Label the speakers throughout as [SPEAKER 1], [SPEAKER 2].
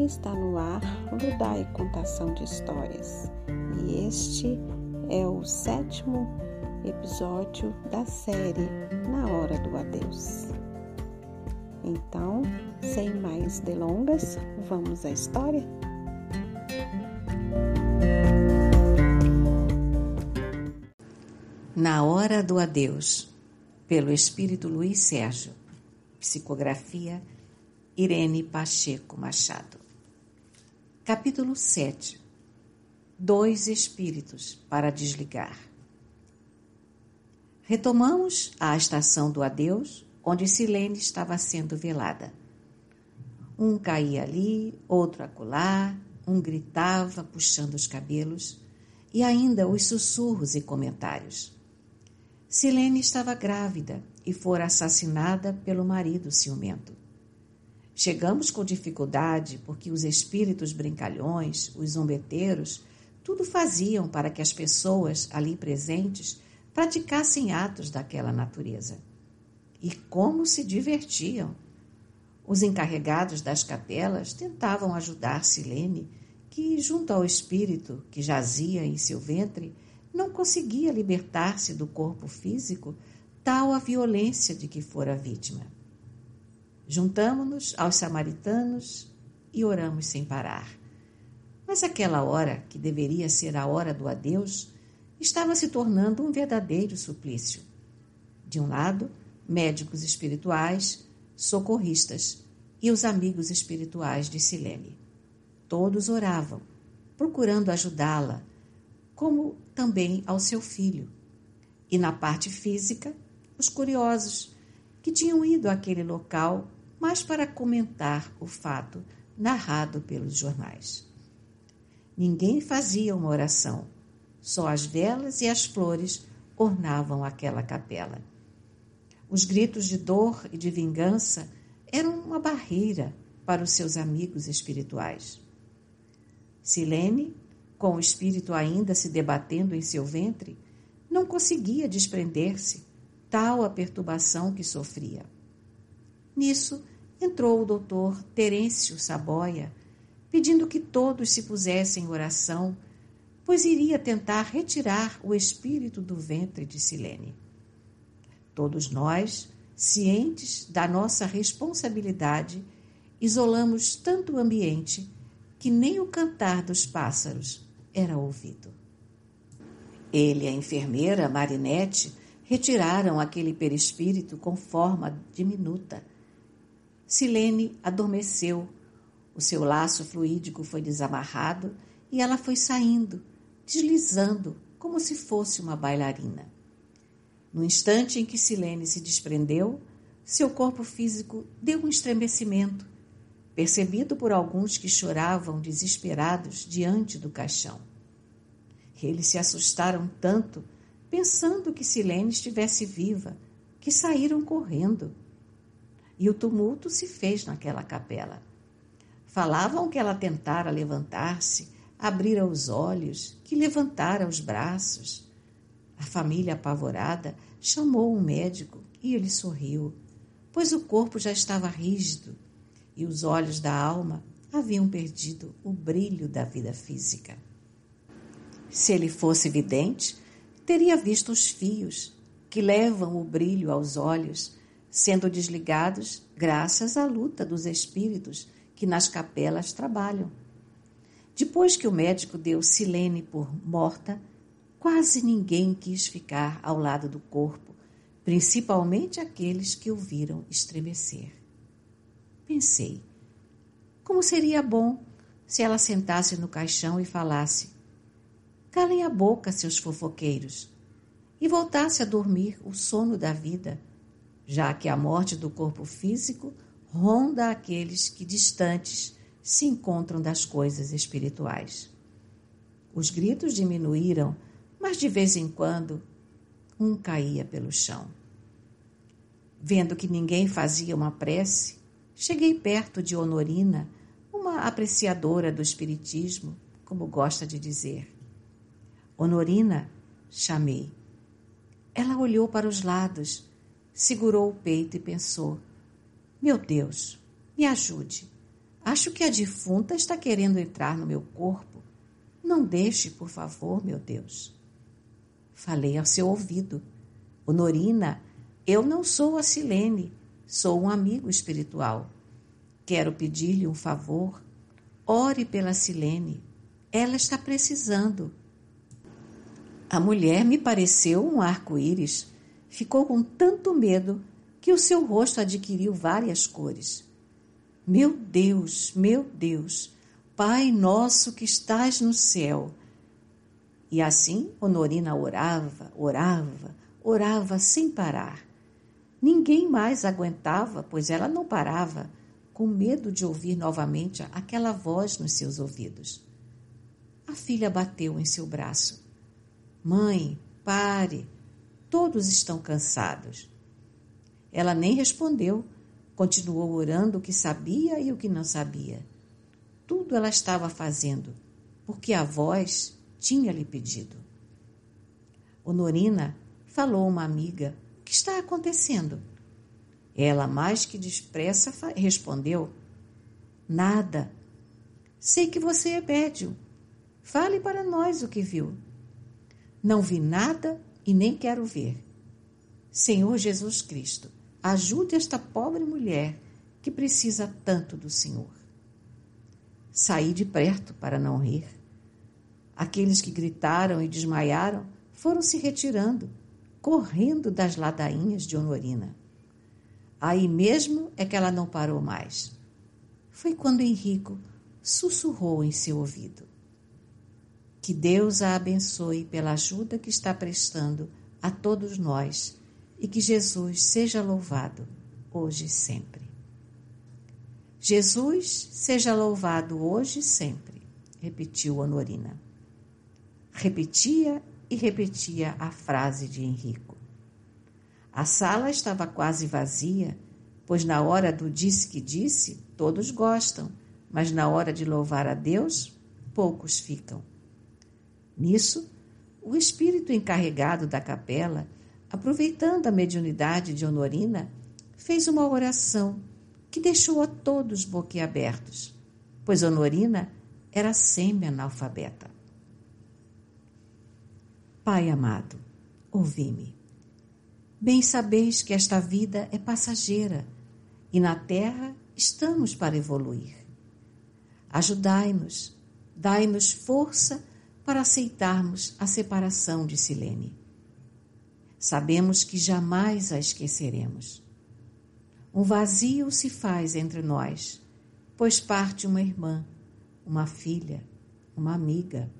[SPEAKER 1] e está no ar Ludai Contação de Histórias. E este é o sétimo episódio da série Na Hora do Adeus. Então, sem mais delongas, vamos à história?
[SPEAKER 2] Na Hora do Adeus, pelo Espírito Luiz Sérgio, psicografia Irene Pacheco Machado. Capítulo 7 Dois Espíritos para desligar. Retomamos a estação do adeus, onde Silene estava sendo velada. Um caía ali, outro acolá, um gritava, puxando os cabelos, e ainda os sussurros e comentários. Silene estava grávida e fora assassinada pelo marido ciumento. Chegamos com dificuldade porque os espíritos brincalhões, os zombeteiros, tudo faziam para que as pessoas ali presentes praticassem atos daquela natureza. E como se divertiam! Os encarregados das capelas tentavam ajudar Silene, que, junto ao espírito que jazia em seu ventre, não conseguia libertar-se do corpo físico, tal a violência de que fora vítima. Juntamo-nos aos samaritanos e oramos sem parar. Mas aquela hora, que deveria ser a hora do adeus, estava se tornando um verdadeiro suplício. De um lado, médicos espirituais, socorristas e os amigos espirituais de Silene. Todos oravam, procurando ajudá-la, como também ao seu filho. E na parte física, os curiosos, que tinham ido àquele local mas para comentar o fato narrado pelos jornais. Ninguém fazia uma oração, só as velas e as flores ornavam aquela capela. Os gritos de dor e de vingança eram uma barreira para os seus amigos espirituais. Silene, com o espírito ainda se debatendo em seu ventre, não conseguia desprender-se, tal a perturbação que sofria. Nisso, entrou o doutor Terêncio Saboia, pedindo que todos se pusessem em oração, pois iria tentar retirar o espírito do ventre de Silene. Todos nós, cientes da nossa responsabilidade, isolamos tanto o ambiente que nem o cantar dos pássaros era ouvido. Ele e a enfermeira Marinette retiraram aquele perispírito com forma diminuta Silene adormeceu. O seu laço fluídico foi desamarrado e ela foi saindo, deslizando, como se fosse uma bailarina. No instante em que Silene se desprendeu, seu corpo físico deu um estremecimento, percebido por alguns que choravam desesperados diante do caixão. Eles se assustaram tanto, pensando que Silene estivesse viva, que saíram correndo e o tumulto se fez naquela capela. Falavam que ela tentara levantar-se, abrira os olhos, que levantara os braços. A família apavorada chamou um médico e ele sorriu, pois o corpo já estava rígido e os olhos da alma haviam perdido o brilho da vida física. Se ele fosse vidente, teria visto os fios que levam o brilho aos olhos sendo desligados graças à luta dos espíritos que nas capelas trabalham. Depois que o médico deu Silene por morta, quase ninguém quis ficar ao lado do corpo, principalmente aqueles que o viram estremecer. Pensei, como seria bom se ela sentasse no caixão e falasse: Calem a boca, seus fofoqueiros, e voltasse a dormir o sono da vida já que a morte do corpo físico ronda aqueles que distantes se encontram das coisas espirituais. Os gritos diminuíram, mas de vez em quando um caía pelo chão. Vendo que ninguém fazia uma prece, cheguei perto de Honorina, uma apreciadora do espiritismo, como gosta de dizer. Honorina, chamei. Ela olhou para os lados segurou o peito e pensou: Meu Deus, me ajude. Acho que a defunta está querendo entrar no meu corpo. Não deixe, por favor, meu Deus. Falei ao seu ouvido. Honorina, eu não sou a Silene, sou um amigo espiritual. Quero pedir-lhe um favor. Ore pela Silene. Ela está precisando. A mulher me pareceu um arco-íris. Ficou com tanto medo que o seu rosto adquiriu várias cores. Meu Deus, meu Deus, Pai nosso que estás no céu. E assim Honorina orava, orava, orava sem parar. Ninguém mais aguentava, pois ela não parava, com medo de ouvir novamente aquela voz nos seus ouvidos. A filha bateu em seu braço. Mãe, pare, todos estão cansados. Ela nem respondeu, continuou orando o que sabia e o que não sabia. Tudo ela estava fazendo, porque a voz tinha-lhe pedido. Honorina falou uma amiga: O que está acontecendo? Ela, mais que depressa, respondeu: Nada. Sei que você é médium. Fale para nós o que viu. Não vi nada e nem quero ver. Senhor Jesus Cristo, ajude esta pobre mulher que precisa tanto do Senhor. Saí de perto para não rir. Aqueles que gritaram e desmaiaram foram se retirando, correndo das ladainhas de Honorina. Aí mesmo é que ela não parou mais. Foi quando Henrico sussurrou em seu ouvido. Que Deus a abençoe pela ajuda que está prestando a todos nós e que Jesus seja louvado hoje e sempre. Jesus seja louvado hoje e sempre, repetiu Honorina. Repetia e repetia a frase de Henrico. A sala estava quase vazia, pois na hora do disse que disse, todos gostam, mas na hora de louvar a Deus, poucos ficam. Nisso, o espírito encarregado da capela aproveitando a mediunidade de Honorina, fez uma oração que deixou a todos boquiabertos, pois Honorina era semi-analfabeta. Pai amado, ouvi-me. Bem sabeis que esta vida é passageira e na terra estamos para evoluir. Ajudai-nos, dai-nos força para aceitarmos a separação de Silene. Sabemos que jamais a esqueceremos. Um vazio se faz entre nós, pois parte uma irmã, uma filha, uma amiga.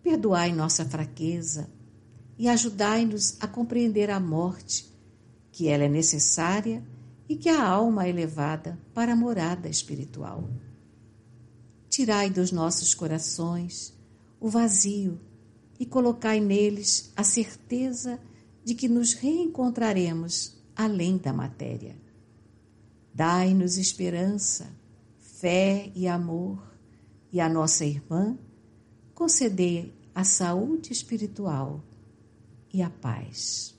[SPEAKER 2] Perdoai nossa fraqueza e ajudai-nos a compreender a morte, que ela é necessária e que a alma é levada para a morada espiritual. Tirai dos nossos corações o vazio e colocai neles a certeza de que nos reencontraremos além da matéria. Dai-nos esperança, fé e amor, e a nossa irmã concedei a saúde espiritual e a paz.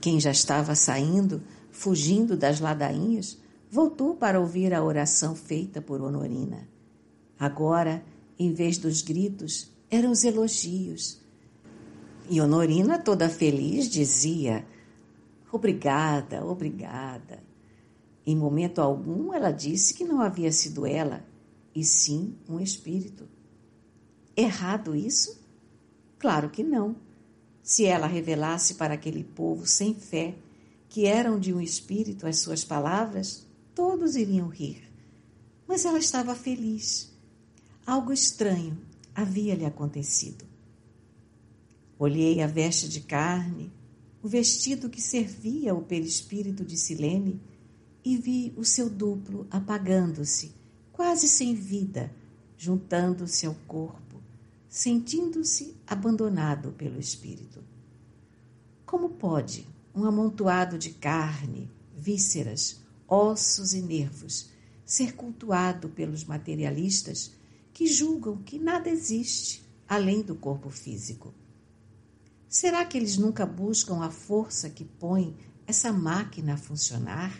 [SPEAKER 2] Quem já estava saindo, fugindo das ladainhas, voltou para ouvir a oração feita por Honorina. Agora, em vez dos gritos, eram os elogios. E Honorina, toda feliz, dizia: Obrigada, obrigada. Em momento algum, ela disse que não havia sido ela, e sim um espírito. Errado isso? Claro que não. Se ela revelasse para aquele povo sem fé que eram de um espírito as suas palavras, todos iriam rir. Mas ela estava feliz. Algo estranho havia lhe acontecido. Olhei a veste de carne, o vestido que servia o perispírito de Silene, e vi o seu duplo apagando-se, quase sem vida, juntando-se ao corpo, sentindo-se abandonado pelo espírito. Como pode um amontoado de carne, vísceras, ossos e nervos ser cultuado pelos materialistas que julgam que nada existe além do corpo físico? Será que eles nunca buscam a força que põe essa máquina a funcionar?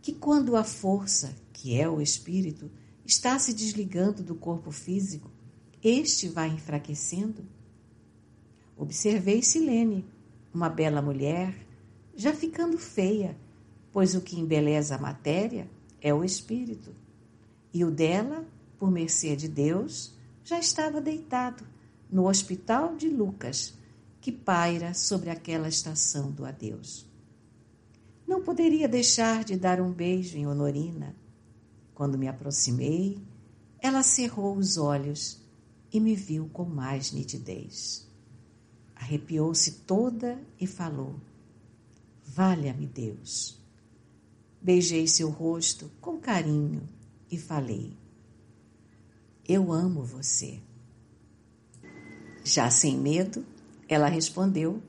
[SPEAKER 2] Que quando a força que é o espírito, está se desligando do corpo físico, este vai enfraquecendo? Observei Silene, uma bela mulher, já ficando feia, pois o que embeleza a matéria é o espírito. E o dela, por mercê de Deus, já estava deitado no hospital de Lucas, que paira sobre aquela estação do adeus. Não poderia deixar de dar um beijo em Honorina. Quando me aproximei, ela cerrou os olhos e me viu com mais nitidez. Arrepiou-se toda e falou: Valha-me Deus. Beijei seu rosto com carinho e falei: Eu amo você. Já sem medo, ela respondeu: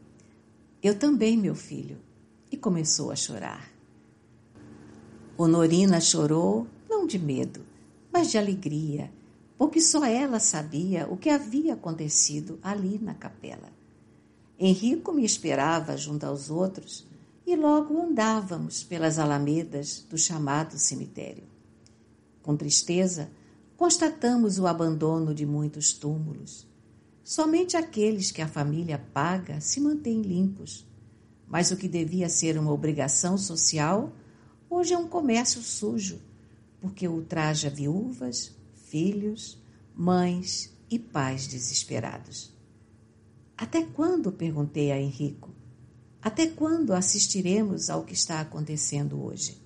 [SPEAKER 2] Eu também, meu filho, e começou a chorar. Honorina chorou, não de medo, mas de alegria, porque só ela sabia o que havia acontecido ali na capela. Henrico me esperava junto aos outros e logo andávamos pelas alamedas do chamado cemitério. Com tristeza, constatamos o abandono de muitos túmulos. Somente aqueles que a família paga se mantêm limpos. Mas o que devia ser uma obrigação social, hoje é um comércio sujo, porque ultraja viúvas, filhos, mães e pais desesperados. Até quando? perguntei a Henrico. Até quando assistiremos ao que está acontecendo hoje?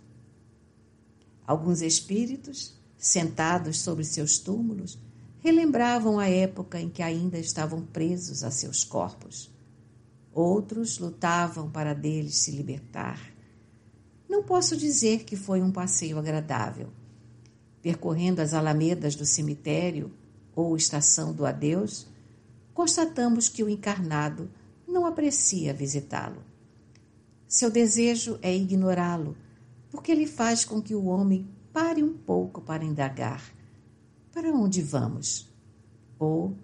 [SPEAKER 2] Alguns espíritos, sentados sobre seus túmulos, relembravam a época em que ainda estavam presos a seus corpos. Outros lutavam para deles se libertar. Não posso dizer que foi um passeio agradável. Percorrendo as alamedas do cemitério ou estação do adeus, constatamos que o encarnado não aprecia visitá-lo. Seu desejo é ignorá-lo, porque ele faz com que o homem pare um pouco para indagar: para onde vamos? Ou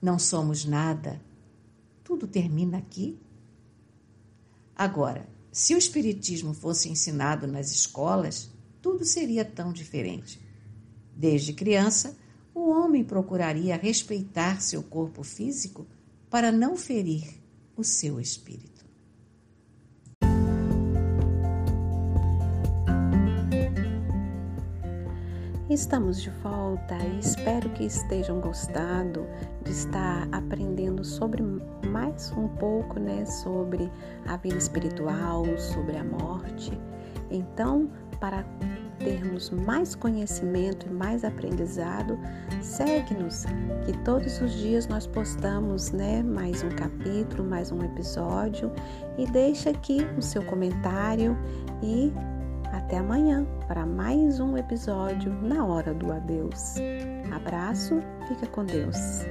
[SPEAKER 2] não somos nada? Tudo termina aqui? Agora, se o Espiritismo fosse ensinado nas escolas, tudo seria tão diferente. Desde criança, o homem procuraria respeitar seu corpo físico para não ferir o seu espírito.
[SPEAKER 1] Estamos de volta e espero que estejam gostando de estar aprendendo sobre mais um pouco, né, sobre a vida espiritual, sobre a morte. Então, para termos mais conhecimento e mais aprendizado, segue-nos, que todos os dias nós postamos né, mais um capítulo, mais um episódio e deixa aqui o seu comentário e até amanhã para mais um episódio na hora do adeus. Abraço, fica com Deus.